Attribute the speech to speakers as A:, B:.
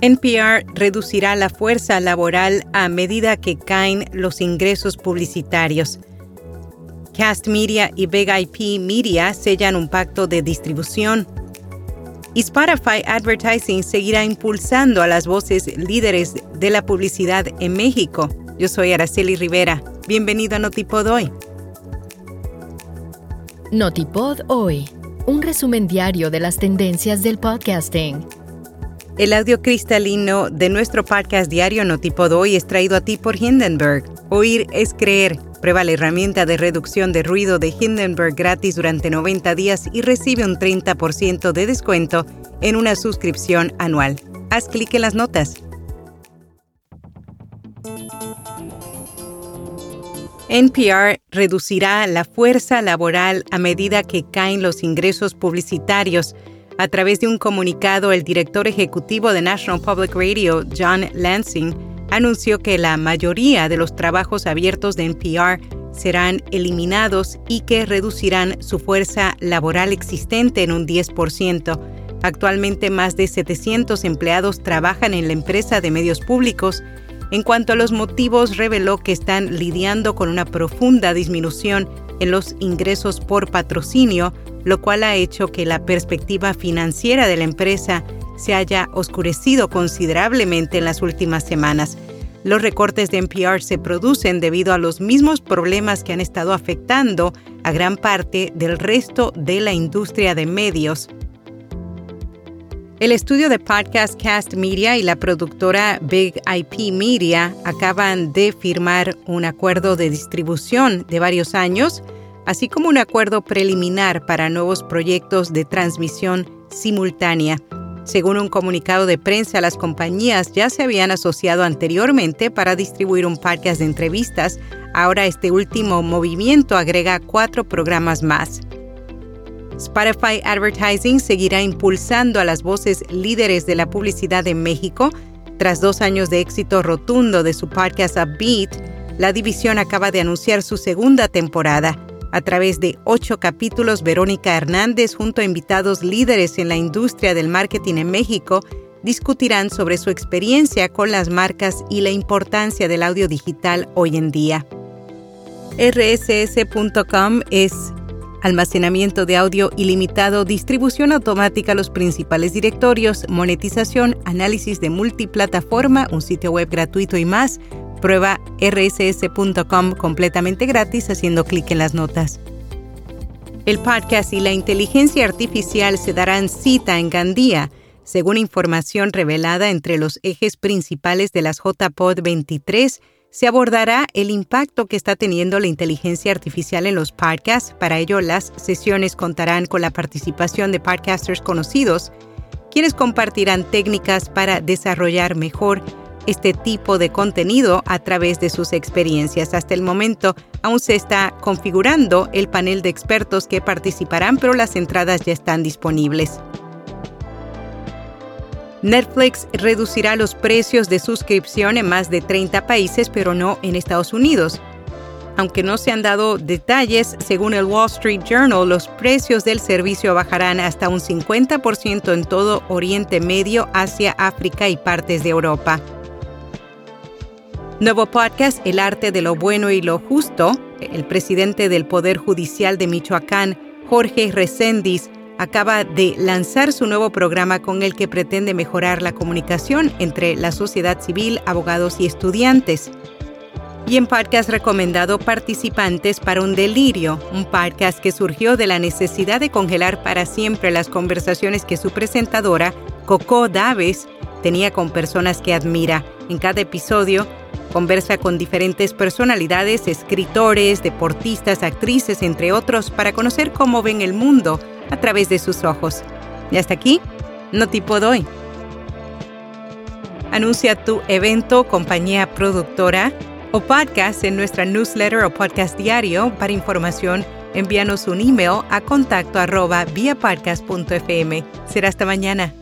A: NPR reducirá la fuerza laboral a medida que caen los ingresos publicitarios. Cast Media y Big IP Media sellan un pacto de distribución. Y Spotify Advertising seguirá impulsando a las voces líderes de la publicidad en México. Yo soy Araceli Rivera. Bienvenido a Notipod Hoy.
B: Notipod Hoy, un resumen diario de las tendencias del podcasting
A: el audio cristalino de nuestro podcast diario Notipod hoy es traído a ti por Hindenburg. Oír es creer. Prueba la herramienta de reducción de ruido de Hindenburg gratis durante 90 días y recibe un 30% de descuento en una suscripción anual. Haz clic en las notas. NPR reducirá la fuerza laboral a medida que caen los ingresos publicitarios a través de un comunicado, el director ejecutivo de National Public Radio, John Lansing, anunció que la mayoría de los trabajos abiertos de NPR serán eliminados y que reducirán su fuerza laboral existente en un 10%. Actualmente más de 700 empleados trabajan en la empresa de medios públicos. En cuanto a los motivos, reveló que están lidiando con una profunda disminución en los ingresos por patrocinio, lo cual ha hecho que la perspectiva financiera de la empresa se haya oscurecido considerablemente en las últimas semanas. Los recortes de NPR se producen debido a los mismos problemas que han estado afectando a gran parte del resto de la industria de medios. El estudio de Podcast Cast Media y la productora Big IP Media acaban de firmar un acuerdo de distribución de varios años así como un acuerdo preliminar para nuevos proyectos de transmisión simultánea. Según un comunicado de prensa, las compañías ya se habían asociado anteriormente para distribuir un podcast de entrevistas. Ahora este último movimiento agrega cuatro programas más. Spotify Advertising seguirá impulsando a las voces líderes de la publicidad en México. Tras dos años de éxito rotundo de su podcast Upbeat, la división acaba de anunciar su segunda temporada. A través de ocho capítulos, Verónica Hernández, junto a invitados líderes en la industria del marketing en México, discutirán sobre su experiencia con las marcas y la importancia del audio digital hoy en día. rss.com es almacenamiento de audio ilimitado, distribución automática a los principales directorios, monetización, análisis de multiplataforma, un sitio web gratuito y más Prueba rss.com completamente gratis haciendo clic en las notas. El podcast y la inteligencia artificial se darán cita en Gandía, según información revelada entre los ejes principales de las JPod 23 se abordará el impacto que está teniendo la inteligencia artificial en los podcasts. Para ello, las sesiones contarán con la participación de podcasters conocidos, quienes compartirán técnicas para desarrollar mejor este tipo de contenido a través de sus experiencias. Hasta el momento aún se está configurando el panel de expertos que participarán, pero las entradas ya están disponibles. Netflix reducirá los precios de suscripción en más de 30 países, pero no en Estados Unidos. Aunque no se han dado detalles, según el Wall Street Journal, los precios del servicio bajarán hasta un 50% en todo Oriente Medio, Asia, África y partes de Europa. Nuevo podcast El arte de lo bueno y lo justo. El presidente del Poder Judicial de Michoacán, Jorge Reséndiz, acaba de lanzar su nuevo programa con el que pretende mejorar la comunicación entre la sociedad civil, abogados y estudiantes. Y en podcast recomendado Participantes para un Delirio, un podcast que surgió de la necesidad de congelar para siempre las conversaciones que su presentadora, Coco Daves, tenía con personas que admira. En cada episodio, Conversa con diferentes personalidades, escritores, deportistas, actrices, entre otros, para conocer cómo ven el mundo a través de sus ojos. Y hasta aquí, no tipo doy. Anuncia tu evento, compañía productora o podcast en nuestra newsletter o podcast diario. Para información, envíanos un email a contacto arroba Será hasta mañana.